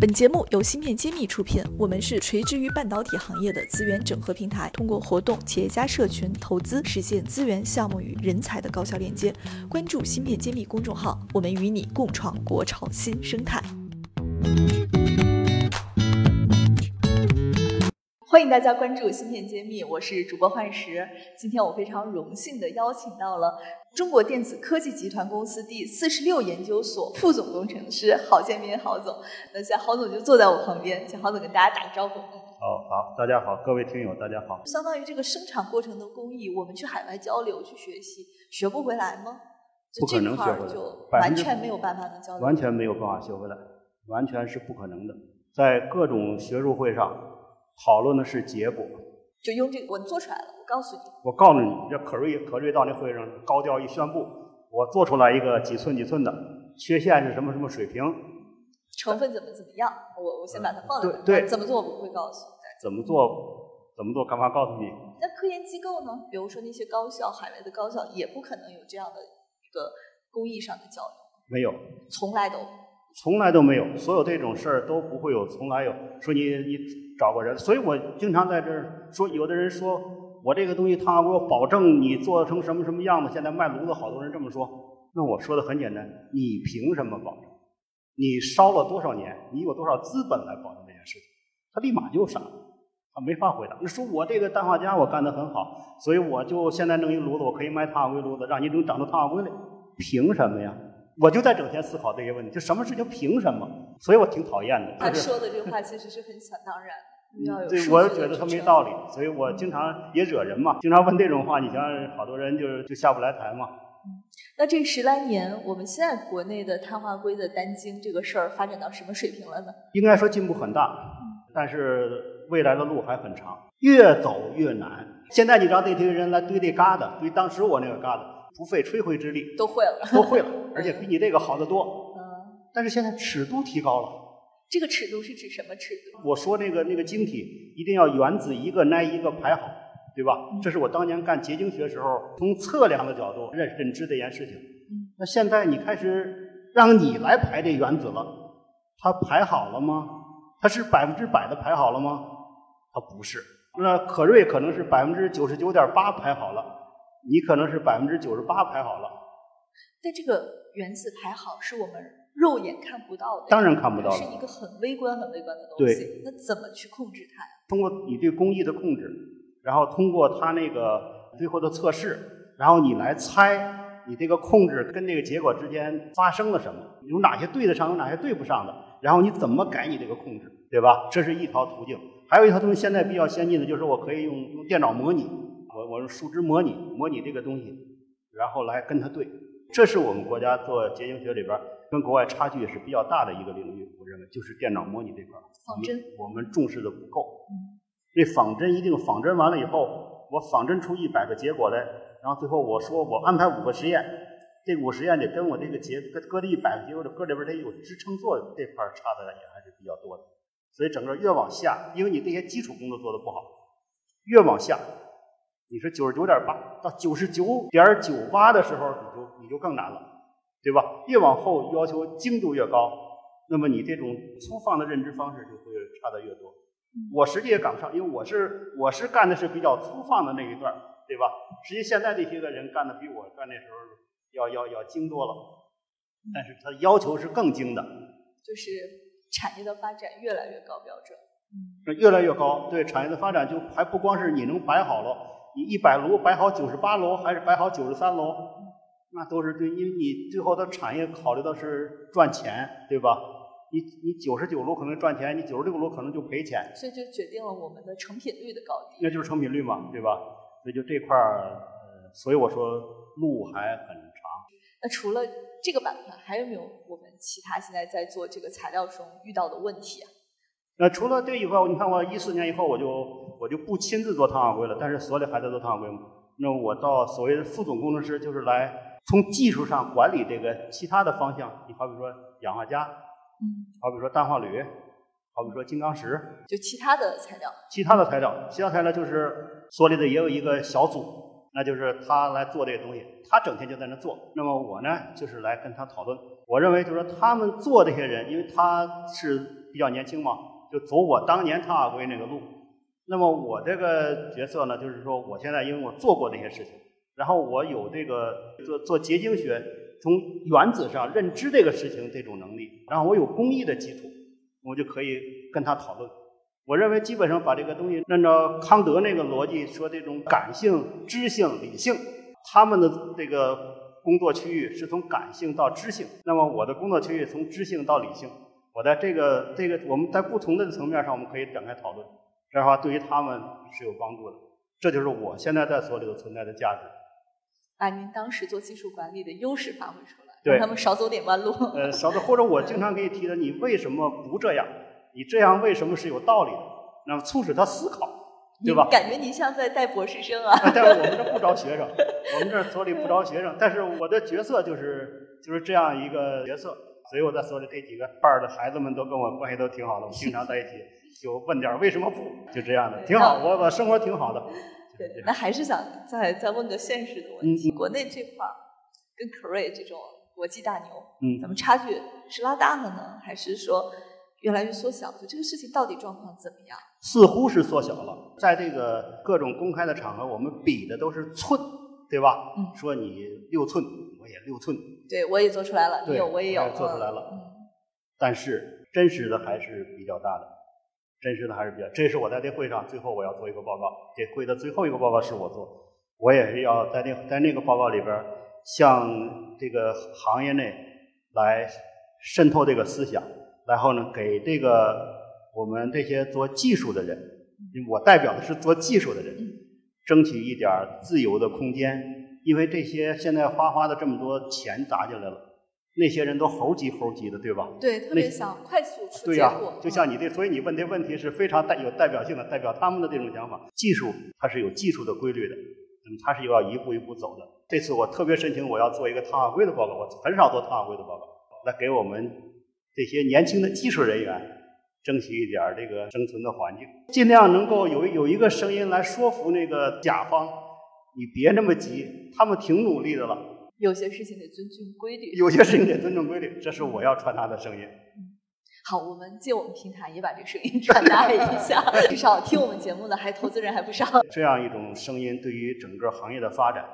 本节目由芯片揭秘出品，我们是垂直于半导体行业的资源整合平台，通过活动、企业家社群、投资，实现资源、项目与人才的高效链接。关注芯片揭秘公众号，我们与你共创国潮新生态。欢迎大家关注芯片揭秘，我是主播幻石。今天我非常荣幸的邀请到了中国电子科技集团公司第四十六研究所副总工程师郝建斌郝总。那现在郝总就坐在我旁边，请郝总跟大家打个招呼。哦，好，大家好，各位听友大家好。相当于这个生产过程的工艺，我们去海外交流去学习，学不回来吗？不可能学回来，就完全没有办法能交流。完全没有办法学回来，完全是不可能的。在各种学术会上。讨论的是结果，就用这个我做出来了。我告诉你，我告诉你，这可瑞可瑞到那会上高调一宣布，我做出来一个几寸几寸的，缺陷是什么什么水平，成分怎么怎么样，我我先把它放在对对，怎么做我不会告诉你，怎么做怎么做干嘛告诉你？那科研机构呢？比如说那些高校，海外的高校也不可能有这样的一个工艺上的交流，没有，从来都。从来都没有，所有这种事儿都不会有，从来有。说你你找个人，所以我经常在这儿说，有的人说我这个东西，他我保证你做成什么什么样子。现在卖炉子，好多人这么说。那我说的很简单，你凭什么保证？你烧了多少年？你有多少资本来保证这件事情？他立马就傻了，他没法回答。你说我这个氮化镓我干得很好，所以我就现在弄一炉子，我可以卖碳化硅炉子，让你能长出碳化硅来，凭什么呀？我就在整天思考这些问题，就什么事情凭什么？所以我挺讨厌的。他说的这话其实是很想当然，要有对，我觉得他没道理，所以我经常也惹人嘛。经常问这种话，你像好多人就就下不来台嘛。嗯，那这十来年，我们现在国内的碳化硅的单晶这个事儿发展到什么水平了呢？应该说进步很大，但是未来的路还很长，越走越难。现在你知道这堆人来堆那疙瘩，堆当时我那个疙瘩。不费吹灰之力，都会了，都会了，而且比你这个好得多。嗯，但是现在尺度提高了。这个尺度是指什么尺度？我说那个那个晶体一定要原子一个挨一个排好，对吧？这是我当年干结晶学时候从测量的角度认认知这件事情。嗯，那现在你开始让你来排这原子了，它排好了吗？它是百分之百的排好了吗？它不是。那可瑞可能是百分之九十九点八排好了。你可能是百分之九十八排好了，但这个原子排好是我们肉眼看不到的，当然看不到，是一个很微观、很微观的东西。对，那怎么去控制它呀？通过你对工艺的控制，然后通过它那个最后的测试，然后你来猜你这个控制跟这个结果之间发生了什么，有哪些对得上，有哪些对不上的，然后你怎么改你这个控制，对吧？这是一条途径。还有一条东西，现在比较先进的就是我可以用用电脑模拟。我我用树枝模拟模拟这个东西，然后来跟它对，这是我们国家做结晶学里边跟国外差距也是比较大的一个领域。我认为就是电脑模拟这块仿真我们重视的不够。这仿真一定仿真完了以后，我仿真出一百个结果来，然后最后我说我安排五个实验，这五实验得跟我这个结搁搁这一百个结果搁里边得有支撑作用，这块差的也还是比较多的。所以整个越往下，因为你这些基础工作做的不好，越往下。你是九十九点八到九十九点九八的时候，你就更难了，对吧？越往后要求精度越高，那么你这种粗放的认知方式就会差的越多。我实际也赶不上，因为我是我是干的是比较粗放的那一段，对吧？实际现在这些个人干的比我干那时候要要要精多了，但是他要求是更精的，就是产业的发展越来越高标准，嗯，越来越高。对产业的发展，就还不光是你能摆好了。你一百楼摆好九十八楼，还是摆好九十三楼，那都是对，因为你最后的产业考虑的是赚钱，对吧？你你九十九楼可能赚钱，你九十六楼可能就赔钱。所以就决定了我们的成品率的高低。那就是成品率嘛，对吧？所以就这块儿，呃，所以我说路还很长。那除了这个板块，还有没有我们其他现在在做这个材料中遇到的问题啊？那除了这以外，你看我一四年以后，我就我就不亲自做碳化硅了，但是所里还在做碳化硅嘛。那我到所谓的副总工程师，就是来从技术上管理这个其他的方向。你好比说氧化镓，嗯，好比说氮化铝，好比说金刚石，就其他的材料。其他的材料，其他材料就是所里的也有一个小组，那就是他来做这个东西，他整天就在那做。那么我呢，就是来跟他讨论。我认为就是说他们做这些人，因为他是比较年轻嘛，就走我当年碳化硅那个路。那么我这个角色呢，就是说我现在因为我做过那些事情，然后我有这个做做结晶学，从原子上认知这个事情这种能力，然后我有工艺的基础，我就可以跟他讨论。我认为基本上把这个东西按照康德那个逻辑说，这种感性、知性、理性，他们的这个工作区域是从感性到知性，那么我的工作区域从知性到理性。我在这个这个我们在不同的层面上，我们可以展开讨论。这样的话，对于他们是有帮助的。这就是我现在在所里头存在的价值。把您当时做技术管理的优势发挥出来，让他们少走点弯路。呃，少走或者我经常给你提的，你为什么不这样？你这样为什么是有道理的？那么促使他思考，对吧？感觉您像在带博士生啊。但是我们这不招学生，我们这所里不招学生。但是我的角色就是就是这样一个角色，所以我在所里这几个班儿的孩子们都跟我关系都挺好的，我们经常在一起。就问点为什么不？就这样的，挺好。我我生活挺好的。对，那还是想再再问个现实的问题：国内这块儿跟 Cray 这种国际大牛，嗯，咱们差距是拉大了呢，还是说越来越缩小？就这个事情到底状况怎么样？似乎是缩小了。在这个各种公开的场合，我们比的都是寸，对吧？嗯，说你六寸，我也六寸。对，我也做出来了，你有我也有，做出来了。嗯，但是真实的还是比较大的。真实的还是比较，这是我在这会上最后我要做一个报告。这会的最后一个报告是我做，我也是要在那在那个报告里边向这个行业内来渗透这个思想，然后呢，给这个我们这些做技术的人，我代表的是做技术的人，争取一点自由的空间，因为这些现在哗哗的这么多钱砸进来了。那些人都猴急猴急的，对吧？对，特别想快速出结果。就像你这，所以你问这问题是非常带有代表性的，代表他们的这种想法。技术它是有技术的规律的，那么它是要一步一步走的。这次我特别申请，我要做一个碳化硅的报告。我很少做碳化硅的报告，来给我们这些年轻的技术人员争取一点这个生存的环境，尽量能够有有一个声音来说服那个甲方，你别那么急，他们挺努力的了。有些事情得遵重规律，有些事情得尊重规律，这是我要传达的声音。嗯，好，我们借我们平台也把这个声音传达一下，至少听我们节目的还投资人还不少。这样一种声音对于整个行业的发展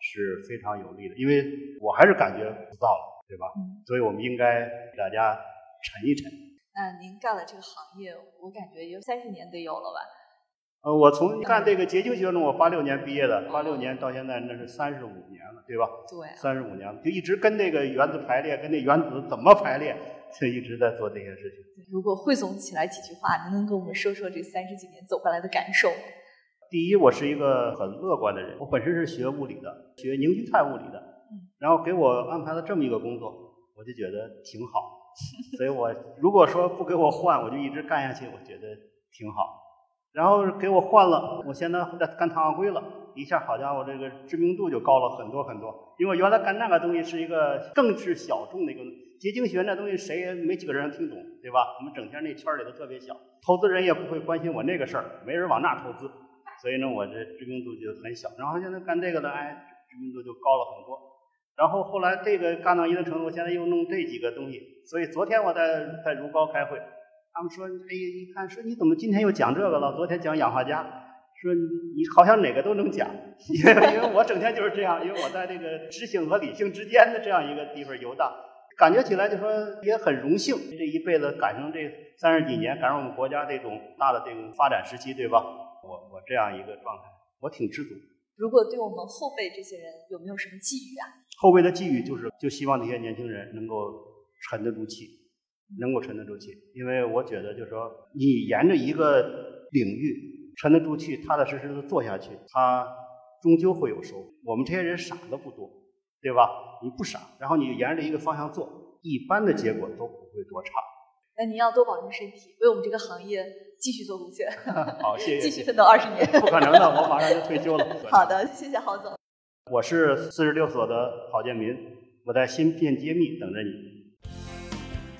是非常有利的，因为我还是感觉不到了，对吧？嗯，所以我们应该给大家沉一沉。那您干了这个行业，我感觉有三十年得有了吧？呃，我从干这个结晶学中，我八六年毕业的，八六年到现在那是三十五年了，对吧？对，三十五年了，就一直跟那个原子排列，跟那原子怎么排列，就一直在做这些事情。如果汇总起来几句话，您能跟我们说说这三十几年走过来的感受？第一，我是一个很乐观的人，我本身是学物理的，学凝聚态物理的，嗯，然后给我安排了这么一个工作，我就觉得挺好，所以我如果说不给我换，我就一直干下去，我觉得挺好。然后给我换了，我现在在干碳化硅了，一下好家伙，这个知名度就高了很多很多。因为原来干那个东西是一个更是小众的一个结晶学那东西，谁也没几个人能听懂，对吧？我们整天那圈里头特别小，投资人也不会关心我那个事儿，没人往那投资，所以呢，我这知名度就很小。然后现在干这个呢，哎，知名度就高了很多。然后后来这个干到一定程度，现在又弄这几个东西，所以昨天我在在如皋开会。他们说：“哎呀，一看说你怎么今天又讲这个了？昨天讲氧化镓，说你好像哪个都能讲，因为因为我整天就是这样，因为我在这个知性和理性之间的这样一个地方游荡，感觉起来就说也很荣幸，这一辈子赶上这三十几年，赶上我们国家这种大的这种发展时期，对吧？我我这样一个状态，我挺知足。如果对我们后辈这些人有没有什么寄语啊？后辈的寄语就是，就希望这些年轻人能够沉得住气。”能够沉得住气，因为我觉得，就是说，你沿着一个领域沉得住气、踏踏实实的做下去，它终究会有收获。我们这些人傻的不多，对吧？你不傻，然后你沿着一个方向做，一般的结果都不会多差。那您要多保重身体，为我们这个行业继续做贡献。好，谢谢。继续奋斗二十年。不可能的，我马上就退休了。好的，谢谢郝总。我是四十六所的郝建民，我在芯片揭秘等着你。